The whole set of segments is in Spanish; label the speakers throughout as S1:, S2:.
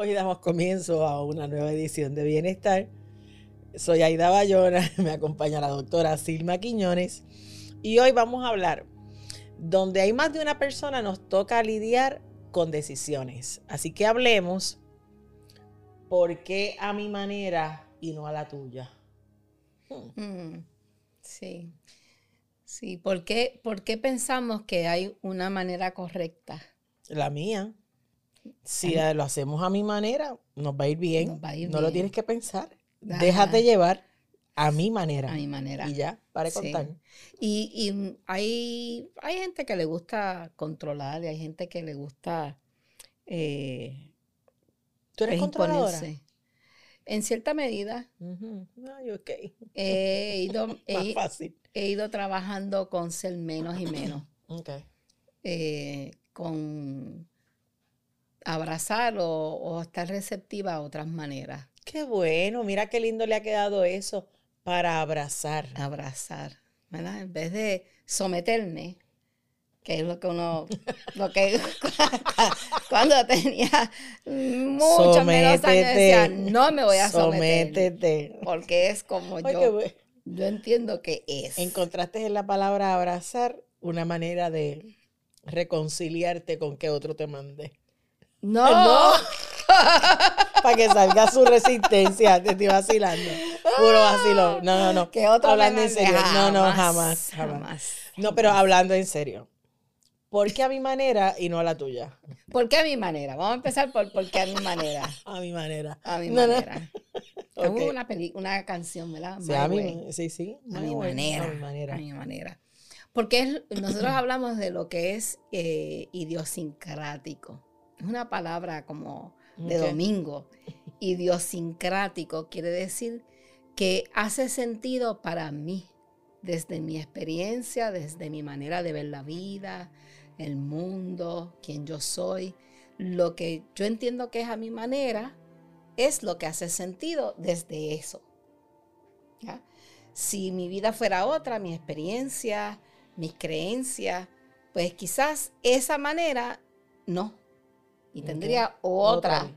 S1: Hoy damos comienzo a una nueva edición de Bienestar. Soy Aida Bayona, me acompaña la doctora Silma Quiñones y hoy vamos a hablar donde hay más de una persona nos toca lidiar con decisiones. Así que hablemos por qué a mi manera y no a la tuya.
S2: Hmm. Sí. Sí, ¿por qué, ¿por qué pensamos que hay una manera correcta?
S1: La mía. Si lo hacemos a mi manera, nos va a ir bien. no lo tienes que pensar. Déjate llevar a mi manera.
S2: A mi manera.
S1: Y ya, para contar.
S2: Y, y, hay, hay gente que le gusta controlar y hay gente que le gusta. Eh,
S1: ¿Tú eres controladora?
S2: En cierta medida. he, ido, he, ido trabajando con ser menos y menos.
S1: Okay.
S2: Eh, con abrazar o, estar receptiva a otras maneras.
S1: Qué bueno, mira qué lindo le ha quedado eso para abrazar.
S2: Abrazar, ¿verdad? En vez de someterme, que es lo que uno, lo que cuando tenía mucho menos años decía, no me voy a someter. Porque es como yo, yo entiendo que es.
S1: Encontraste en la palabra abrazar una manera de reconciliarte con que otro te mande.
S2: No.
S1: Para que salga su resistencia. Te estoy vacilando. Puro vacilo. No, no, no.
S2: Que otro
S1: hablando en serio. no, no, jamás, jamás. No, pero hablando en serio. ¿Por qué a mi manera y no a la tuya?
S2: ¿Por qué a mi manera? Vamos a empezar por por qué a mi manera.
S1: a mi manera.
S2: A mi manera. una, una canción, ¿verdad?
S1: Sí, a mi, sí, sí.
S2: A mi, manera, a mi manera. A mi manera. Porque nosotros hablamos de lo que es eh, idiosincrático es una palabra como de domingo. Idiosincrático quiere decir que hace sentido para mí, desde mi experiencia, desde mi manera de ver la vida, el mundo, quien yo soy. Lo que yo entiendo que es a mi manera es lo que hace sentido desde eso. Si mi vida fuera otra, mi experiencia, mis creencias, pues quizás esa manera no, y tendría otra,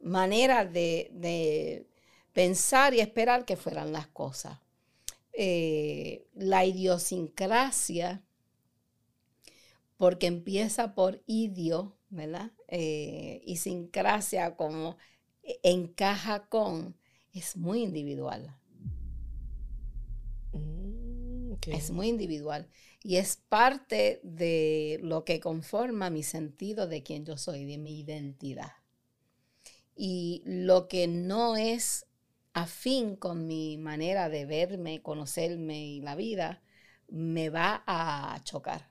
S2: manera de, pensar y esperar que fueran las cosas. Eh, la idiosincrasia, porque empieza por idio, ¿verdad? Eh, y sincrasia como encaja con, es muy individual. Mm, es muy individual y es parte de lo que conforma mi sentido de quién yo soy, de mi identidad. Y lo que no es afín con mi manera de verme, conocerme y la vida, me va a chocar.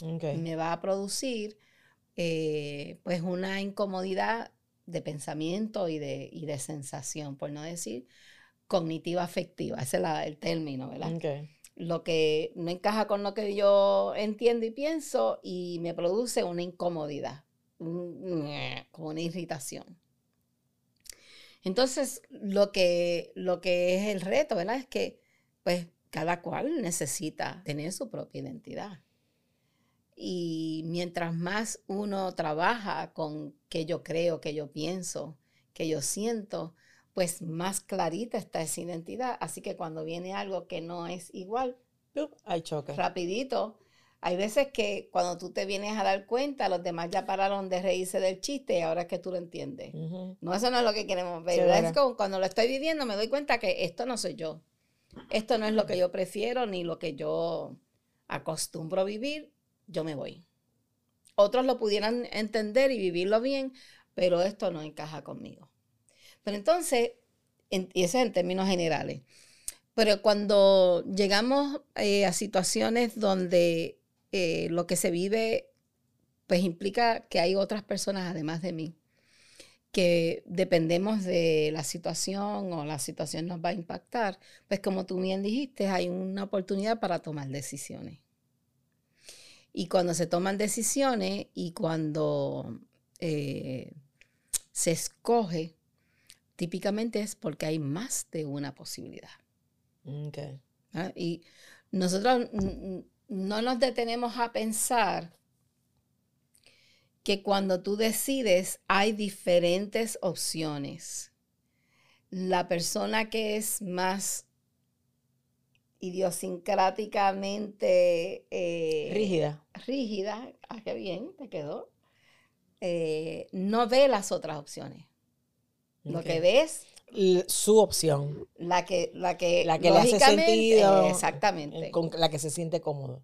S2: Me va a producir eh, pues una incomodidad de pensamiento y de, de, sensación, por no decir cognitiva afectiva, ese es el término, ¿verdad? Lo que no encaja con lo que yo entiendo y pienso y me produce una incomodidad, como una irritación. Entonces, lo que, lo que es el reto, ¿verdad? Es que, pues, cada cual necesita tener su propia identidad. Y mientras más uno trabaja con que yo creo, que yo pienso, que yo siento, pues más clarita está esa identidad. Así que cuando viene algo que no es igual,
S1: hay choque.
S2: Rapidito. Hay veces que cuando tú te vienes a dar cuenta, los demás ya pararon de reírse del chiste y ahora es que tú lo entiendes. No, eso no es lo que queremos ver. Es como cuando lo estoy viviendo me doy cuenta que esto no soy yo. Esto no es lo que yo prefiero ni lo que yo acostumbro a vivir. Yo me voy. Otros lo pudieran entender y vivirlo bien, pero esto no encaja conmigo. Pero entonces, y eso es en términos generales, pero cuando llegamos eh, a situaciones donde eh, lo que se vive, pues implica que hay otras personas además de mí, que dependemos de la situación o la situación nos va a impactar, pues como tú bien dijiste, hay una oportunidad para tomar decisiones. Y cuando se toman decisiones y cuando eh, se escoge, típicamente es porque hay más de una posibilidad.
S1: Okay.
S2: ¿Ah? Y nosotros no nos detenemos a pensar que cuando tú decides hay diferentes opciones. La persona que es más idiosincráticamente
S1: eh, rígida.
S2: Rígida, ah, qué bien, te quedó. Eh, no ve las otras opciones. Lo que ves
S1: su opción.
S2: La que, la que,
S1: la que le hace sentido.
S2: Exactamente.
S1: Con la que se siente cómodo.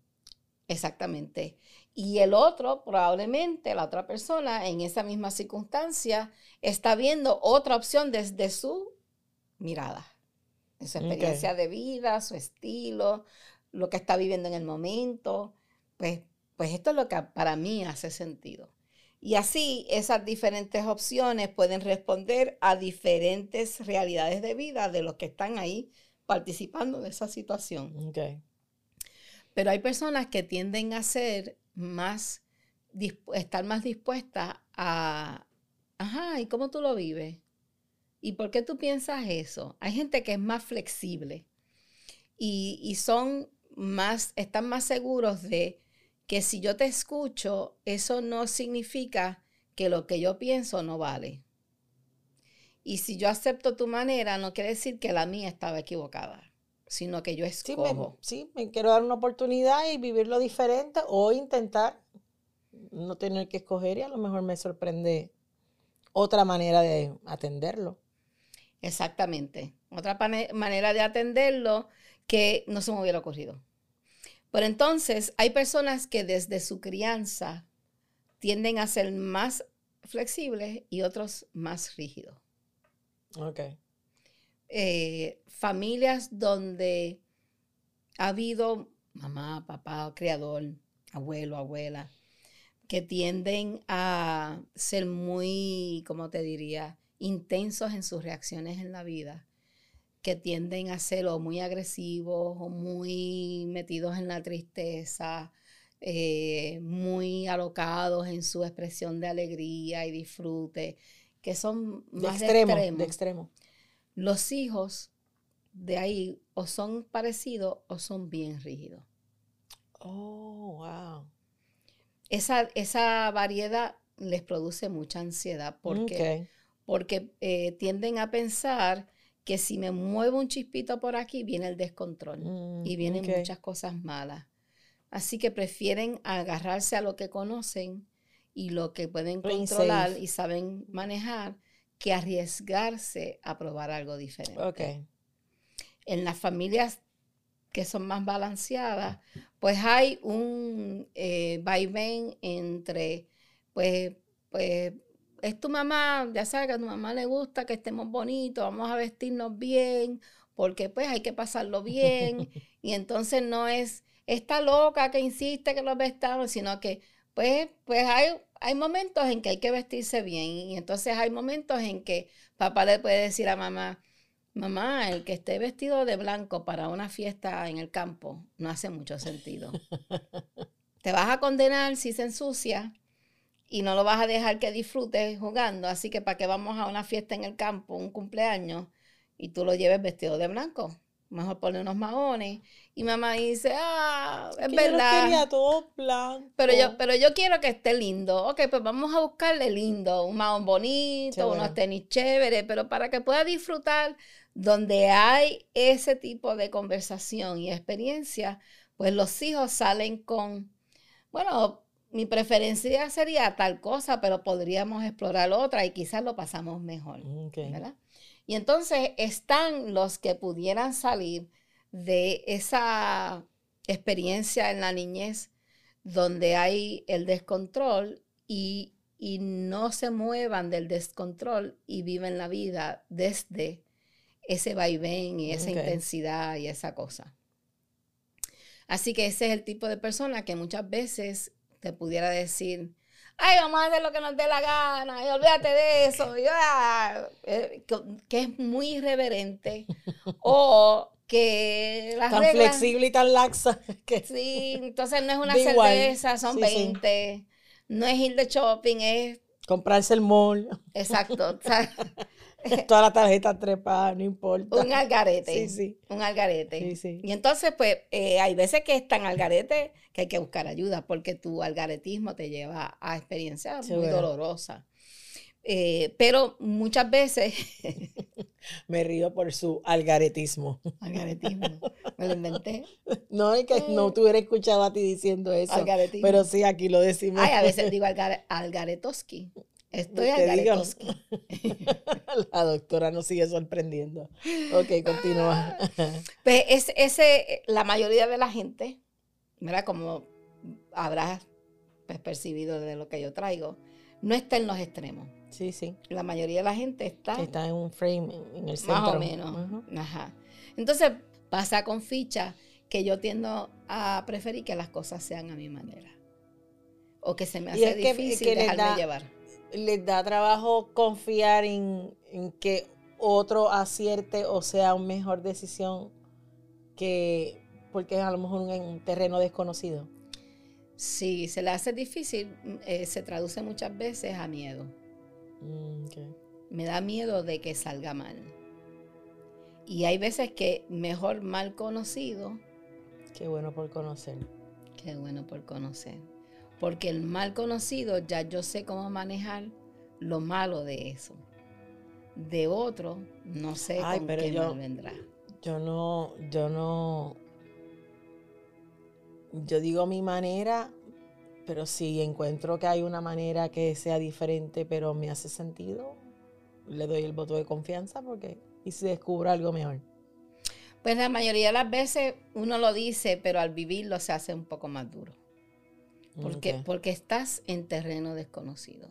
S2: Exactamente. Y el otro, probablemente la otra persona en esa misma circunstancia, está viendo otra opción desde su mirada, su experiencia de vida, su estilo, lo que está viviendo en el momento. Pues, pues esto es lo que para mí hace sentido. Y así esas diferentes opciones pueden responder a diferentes realidades de vida de los que están ahí participando de esa situación. Pero hay personas que tienden a ser más, estar más dispuestas a, ajá, ¿y cómo tú lo vives? ¿Y por qué tú piensas eso? Hay gente que es más flexible y, y son más, están más seguros de que si yo te escucho, eso no significa que lo que yo pienso no vale. Y si yo acepto tu manera, no quiere decir que la mía estaba equivocada, sino que yo escojo.
S1: Sí, me, quiero dar una oportunidad y vivirlo diferente o intentar no tener que escoger y a lo mejor me sorprende otra manera de atenderlo.
S2: Exactamente. Otra manera de atenderlo que no se me hubiera ocurrido. Pero entonces hay personas que desde su crianza tienden a ser más flexibles y otros más rígidos.
S1: Ok.
S2: Eh, familias donde ha habido mamá, papá, criador, abuelo, abuela, que tienden a ser muy, ¿cómo te diría?, intensos en sus reacciones en la vida que tienden a ser o muy agresivos o muy metidos en la tristeza, eh, muy alocados en su expresión de alegría y disfrute, que son más de extremo,
S1: de extremo.
S2: Los hijos de ahí o son parecidos o son bien rígidos.
S1: Oh, wow.
S2: Esa, esa variedad les produce mucha ansiedad porque, porque eh, tienden a pensar que si me muevo un chispito por aquí, viene el descontrol y mm, vienen muchas cosas malas. Así que prefieren agarrarse a lo que conocen y lo que pueden controlar y saben manejar que arriesgarse a probar algo diferente. En las familias que son más balanceadas, pues hay un eh, vaivén entre, pues, pues es tu mamá, ya sabes que a tu mamá le gusta que estemos bonitos, vamos a vestirnos bien, porque pues hay que pasarlo bien. y entonces no es esta loca que insiste que los vestamos, sino que pues, pues hay, hay momentos en que hay que vestirse bien. Y entonces hay momentos en que papá le puede decir a mamá, mamá, el que esté vestido de blanco para una fiesta en el campo no hace mucho sentido. Te vas a condenar si se ensucia y no lo vas a dejar que disfrute jugando. Así que para qué vamos a una fiesta en el campo, un cumpleaños, y tú lo lleves vestido de blanco. Mejor poner unos maones. Y mamá dice, ah, es verdad.
S1: Yo todo blanco.
S2: Pero yo, pero yo quiero que esté lindo. Ok, pues vamos a buscarle lindo. Un mahón bonito, unos tenis chéveres, pero para que pueda disfrutar donde hay ese tipo de conversación y experiencia, pues los hijos salen con, bueno, mi preferencia sería tal cosa, pero podríamos explorar otra y quizás lo pasamos mejor. Y entonces están los que pudieran salir de esa experiencia en la niñez donde hay el descontrol y, no se muevan del descontrol y viven la vida desde ese vaivén y esa intensidad y esa cosa. Así que ese es el tipo de persona que muchas veces te pudiera decir, ay, vamos a hacer lo que nos dé la gana, y olvídate de eso, eh, que, es muy irreverente, o que
S1: las tan flexible y tan laxa.
S2: Que sí, entonces no es una cerveza, son 20, no es ir de shopping, es...
S1: Comprarse el mall.
S2: Exacto.
S1: Toda la tarjeta trepada, no importa.
S2: Un algarete. Sí, sí. Un algarete. Sí, sí. Y entonces, pues, eh, hay veces que es tan algarete que hay que buscar ayuda porque tu algaretismo te lleva a experiencias muy dolorosas. Eh, pero muchas veces...
S1: Me río por su algaretismo.
S2: Algaretismo. Me lo inventé.
S1: No, es que no te hubiera escuchado a ti diciendo eso. Algaretismo. Pero sí, aquí lo decimos.
S2: Ay, a veces digo algaretoski. Estoy algaretoski.
S1: La doctora nos sigue sorprendiendo. Ok, continúa.
S2: Pues es, ese, la mayoría de la gente, mira, como habrás pues, percibido de lo que yo traigo, no está en los extremos.
S1: Sí, sí.
S2: La mayoría de la gente está.
S1: Está en un frame, en el centro.
S2: Más o menos. Ajá. Entonces pasa con ficha que yo tiendo a preferir que las cosas sean a mi manera. O que se me hace difícil que, dejarme llevar.
S1: Les da trabajo confiar en, que otro acierte o sea una mejor decisión que porque es a lo mejor en un terreno desconocido.
S2: Sí, se le hace difícil, eh, se traduce muchas veces a miedo.
S1: Mm,
S2: Me da miedo de que salga mal. Y hay veces que mejor mal conocido.
S1: Qué bueno por conocer.
S2: Qué bueno por conocer. Porque el mal conocido ya yo sé cómo manejar lo malo de eso. De otro, no sé cómo qué mal vendrá.
S1: Yo no, yo no. Yo digo mi manera pero si encuentro que hay una manera que sea diferente, pero me hace sentido, le doy el voto de confianza porque y si descubro algo mejor.
S2: Pues la mayoría de las veces uno lo dice, pero al vivirlo se hace un poco más duro. Porque, porque estás en terreno desconocido.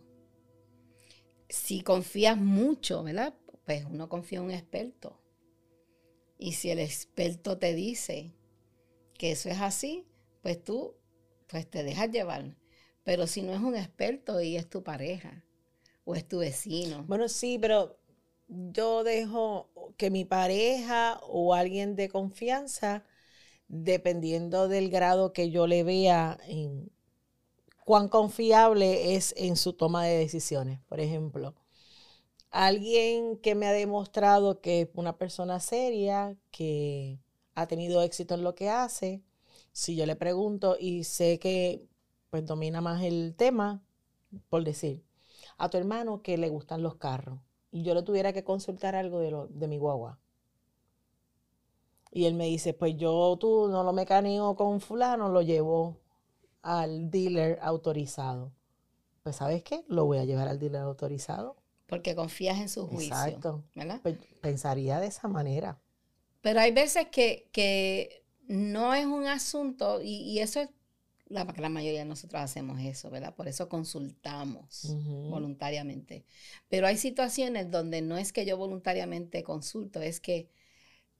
S2: Si confías mucho, ¿verdad? Pues uno confía en un experto. Y si el experto te dice que eso es así, pues tú pues te dejas llevar. Pero si no es un experto y es tu pareja o es tu vecino.
S1: Bueno, sí, pero yo dejo que mi pareja o alguien de confianza, dependiendo del grado que yo le vea en cuán confiable es en su toma de decisiones. Por ejemplo, alguien que me ha demostrado que es una persona seria, que ha tenido éxito en lo que hace, si yo le pregunto y sé que pues domina más el tema, por decir, a tu hermano que le gustan los carros y yo le tuviera que consultar algo de, lo, de mi guagua. Y él me dice, pues yo tú no lo mecaneo con fulano, lo llevo al dealer autorizado. Pues sabes qué, lo voy a llevar al dealer autorizado.
S2: Porque confías en su juicio. Exacto.
S1: Pues, pensaría de esa manera.
S2: Pero hay veces que, que no es un asunto, y, eso es la, la mayoría de nosotros hacemos eso, ¿verdad? Por eso consultamos voluntariamente. Pero hay situaciones donde no es que yo voluntariamente consulto, es que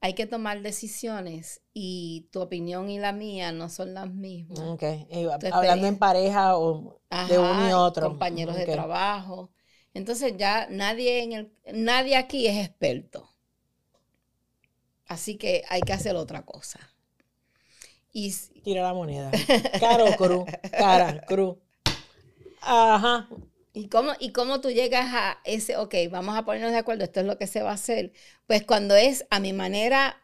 S2: hay que tomar decisiones y tu opinión y la mía no son las mismas.
S1: Okay. Hablando en pareja o de uno y otro.
S2: Compañeros de trabajo. Entonces ya nadie, en el, nadie aquí es experto. Así que hay que hacer otra cosa.
S1: Y, Tira la moneda. Caro cruz. Cara, cruz. Ajá.
S2: ¿Y cómo, ¿Y cómo tú llegas a ese, ok, vamos a ponernos de acuerdo, esto es lo que se va a hacer? Pues cuando es a mi manera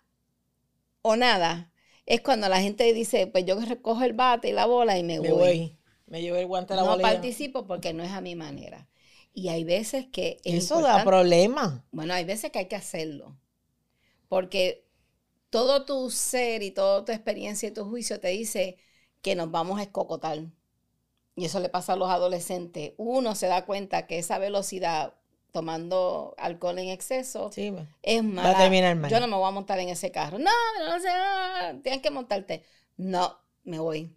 S2: o nada, es cuando la gente dice, pues yo recojo el bate y la bola y me, me voy.
S1: Me llevo el guante a la
S2: bola. No participo porque no es a mi manera. Y hay veces que...
S1: Eso da problema.
S2: Bueno, hay veces que hay que hacerlo. Porque todo tu ser y toda tu experiencia y tu juicio te dice que nos vamos a escocotar. Y eso le pasa a los adolescentes. Uno se da cuenta que esa velocidad tomando alcohol en exceso es mala. Yo no me voy a montar en ese carro. No, no sé, tienes que montarte. No, me voy.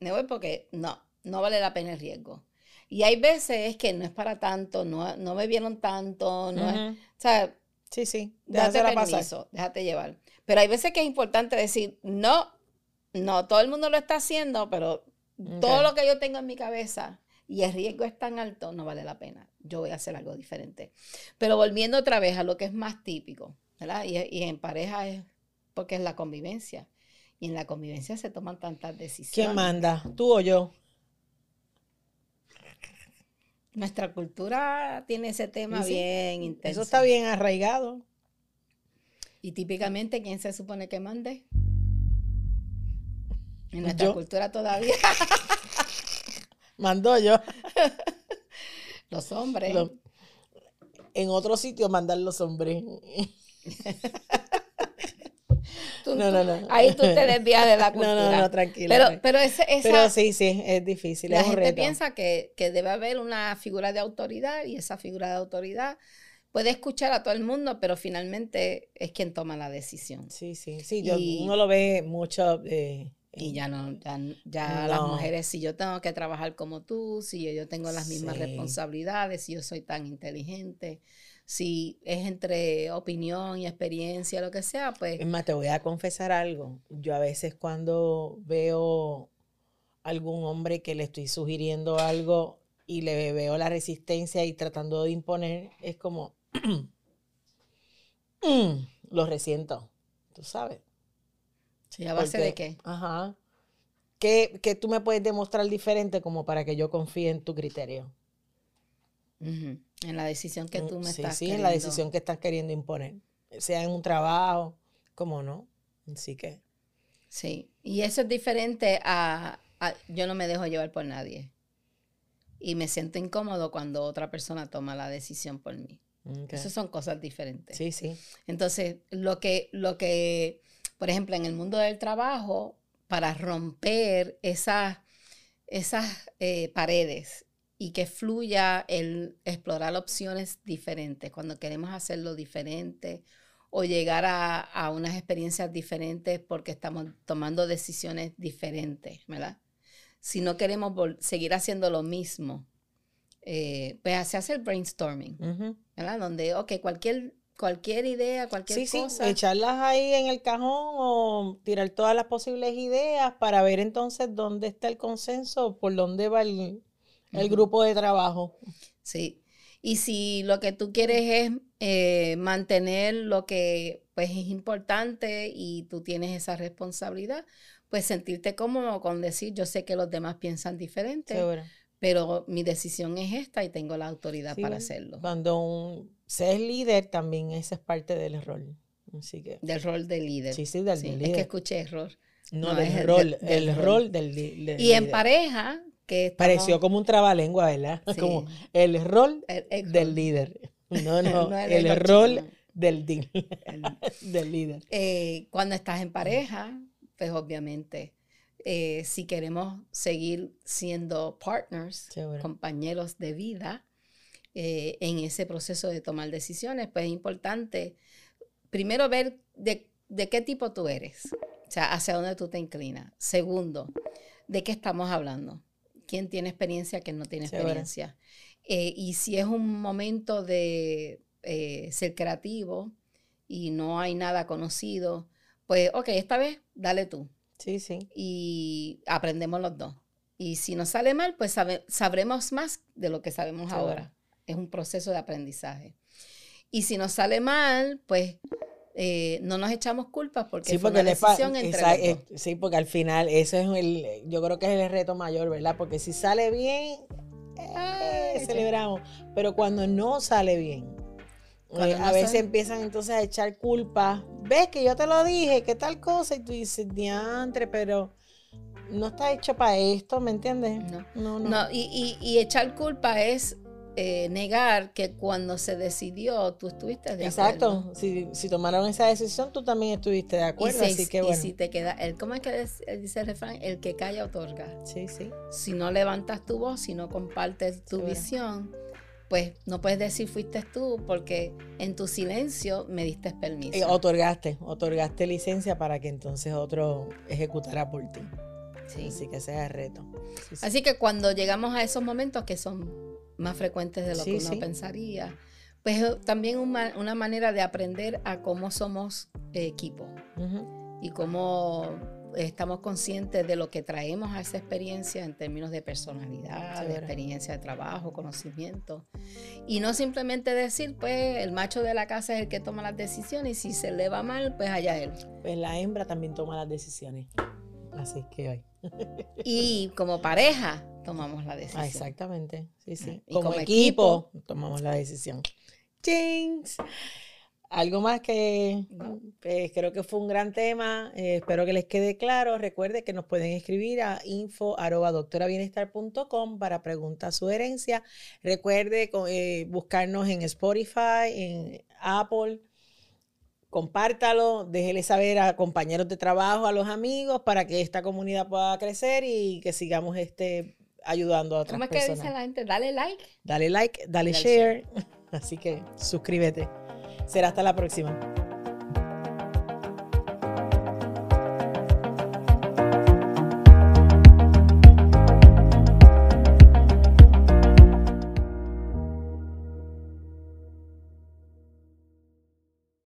S2: Me voy porque no, no vale la pena el riesgo. Y hay veces que no es para tanto, no, no me vieron tanto, no o sea,
S1: sí, sí,
S2: déjate permiso, déjate llevar. Pero hay veces que es importante decir, no, no, todo el mundo lo está haciendo, pero todo lo que yo tengo en mi cabeza y el riesgo es tan alto, no vale la pena. Yo voy a hacer algo diferente. Pero volviendo otra vez a lo que es más típico, ¿verdad? Y, y en pareja es porque es la convivencia. Y en la convivencia se toman tantas decisiones.
S1: ¿Quién manda? ¿Tú o yo?
S2: Nuestra cultura tiene ese tema bien intenso.
S1: Eso está bien arraigado.
S2: Y típicamente, ¿quién se supone que mande? En nuestra cultura todavía.
S1: Mando yo.
S2: Los hombres.
S1: en otro sitio mandan los hombres. no, no, no.
S2: Ahí tú te desvías de la cultura.
S1: No, no, no, tranquila.
S2: Pero, pero, esa,
S1: pero sí, sí, es difícil.
S2: La
S1: es
S2: gente
S1: un reto.
S2: piensa que, que debe haber una figura de autoridad y esa figura de autoridad puede escuchar a todo el mundo, pero finalmente es quien toma la decisión.
S1: Sí, sí, sí. Yo, uno lo ve mucho. Eh,
S2: y ya no, ya, ya las mujeres, si yo tengo que trabajar como tú, si yo, yo tengo las mismas responsabilidades, si yo soy tan inteligente, si es entre opinión y experiencia, lo que sea, pues...
S1: Es más, te voy a confesar algo. Yo a veces cuando veo algún hombre que le estoy sugiriendo algo y le veo la resistencia y tratando de imponer, es como, mm, lo resiento, tú sabes.
S2: Sí, ¿a base de qué?
S1: Ajá. ¿Qué, ¿Qué, tú me puedes demostrar diferente como para que yo confíe en tu criterio?
S2: En la decisión que tú me
S1: sí,
S2: estás
S1: Sí, en la decisión que estás queriendo imponer. Sea en un trabajo, como no. Así que.
S2: Sí, y eso es diferente a, a, yo no me dejo llevar por nadie. Y me siento incómodo cuando otra persona toma la decisión por mí. Okay. Esas son cosas diferentes.
S1: Sí, sí.
S2: Entonces, lo que, lo que, por ejemplo, en el mundo del trabajo, para romper esas, esas eh, paredes y que fluya el explorar opciones diferentes, cuando queremos hacerlo diferente o llegar a, a unas experiencias diferentes porque estamos tomando decisiones diferentes, ¿verdad? Si no queremos seguir haciendo lo mismo, eh, pues se hace el brainstorming, uh -huh. ¿verdad? Donde, ok, cualquier, cualquier idea, cualquier
S1: sí,
S2: cosa.
S1: Sí, echarlas ahí en el cajón o tirar todas las posibles ideas para ver entonces dónde está el consenso, por dónde va el, el grupo de trabajo.
S2: Sí. Y si lo que tú quieres es eh, mantener lo que pues es importante y tú tienes esa responsabilidad, pues sentirte cómodo con decir, yo sé que los demás piensan diferente,
S1: Seguro.
S2: pero mi decisión es esta y tengo la autoridad
S1: Sí,
S2: para hacerlo.
S1: Cuando un, se es líder, también ese es parte del rol. Así que,
S2: Del rol de líder.
S1: sí, sí, del
S2: Sí,
S1: líder.
S2: Es que escuché error.
S1: no,
S2: no,
S1: del
S2: es el
S1: rol,
S2: del-
S1: el
S2: del
S1: rol,
S2: rol.
S1: del,
S2: Y en
S1: líder.
S2: pareja, que estamos-
S1: Pareció como un trabalengua, ¿verdad?
S2: Sí.
S1: Como el rol
S2: el- el
S1: del
S2: rol.
S1: líder. No, no,
S2: No, el
S1: rol
S2: chino.
S1: del, del líder.
S2: Eh, cuando estás en pareja, pues obviamente, eh, si queremos seguir siendo partners,
S1: Seguro.
S2: compañeros de vida, eh, en ese proceso de tomar decisiones, pues es importante primero ver de, de qué tipo tú eres, o sea, hacia dónde tú te inclinas. Segundo, de qué estamos hablando. ¿Quién tiene experiencia, quién no tiene experiencia? Eh, y si es un momento de eh, ser creativo y no hay nada conocido, pues, ok, esta vez dale tú
S1: Sí, sí.
S2: y aprendemos los dos. Y si nos sale mal, pues sabe- sabremos más de lo que sabemos ahora. Es un proceso de aprendizaje. Y si nos sale mal, pues eh, no nos echamos culpas porque
S1: Sí,
S2: fue
S1: porque
S2: una decisión entre
S1: esa-
S2: los dos.
S1: eh, sí, porque al final eso es el, yo creo que es el reto mayor, ¿verdad? Porque si sale bien, eh,
S2: Ay,
S1: celebramos, pero cuando no sale bien, eh,
S2: no
S1: a veces
S2: sale-
S1: empiezan entonces a echar culpa. Ves que yo te lo dije, que tal cosa, y tú dices, diantre, pero no está hecho para esto, ¿me entiendes?
S2: No.
S1: no.
S2: No, y, y- y echar culpa es eh, negar que cuando se decidió tú estuviste de
S1: Exacto,
S2: acuerdo.
S1: si, si tomaron esa decisión, tú también estuviste de
S2: Y,
S1: acuerdo,
S2: si,
S1: así que
S2: y
S1: bueno.
S2: si te queda, el, ¿cómo es que es- dice el refrán? El que calla otorga.
S1: Sí, sí.
S2: si no levantas tu voz, si no compartes tu visión, pues no puedes decir fuiste tú porque en tu silencio me diste permiso.
S1: Eh, otorgaste, otorgaste licencia para que entonces otro ejecutara por ti.
S2: Sí.
S1: Así que ese es el reto. Sí, sí.
S2: Así que cuando llegamos a esos momentos que son más frecuentes de lo
S1: Sí,
S2: que uno
S1: sí.
S2: pensaría, pues eh, también una, una manera de aprender a cómo somos equipo y cómo estamos conscientes de lo que traemos a esa experiencia en términos de personalidad, de experiencia de trabajo, conocimiento. Y no simplemente decir, pues el macho de la casa es el que toma las decisiones y si se le va mal, pues allá él.
S1: Pues la hembra también toma las decisiones. Así que hoy.
S2: Y como pareja, tomamos la decisión.
S1: exactamente, sí, sí. como, equipo, tomamos la decisión. Jinx. Algo más que pues, creo que fue un gran tema. Eh, espero que les quede claro. Recuerde que nos pueden escribir a info para preguntas, sugerencias. Recuerde eh, buscarnos en Spotify, en Apple. Compártalo, déjele saber a compañeros de trabajo, a los amigos, para que esta comunidad pueda crecer y que sigamos este, ayudando a otras personas. ¿Cómo es que dice
S2: la gente? Dale like.
S1: Dale like, dale, share. Así que suscríbete. Será hasta la próxima.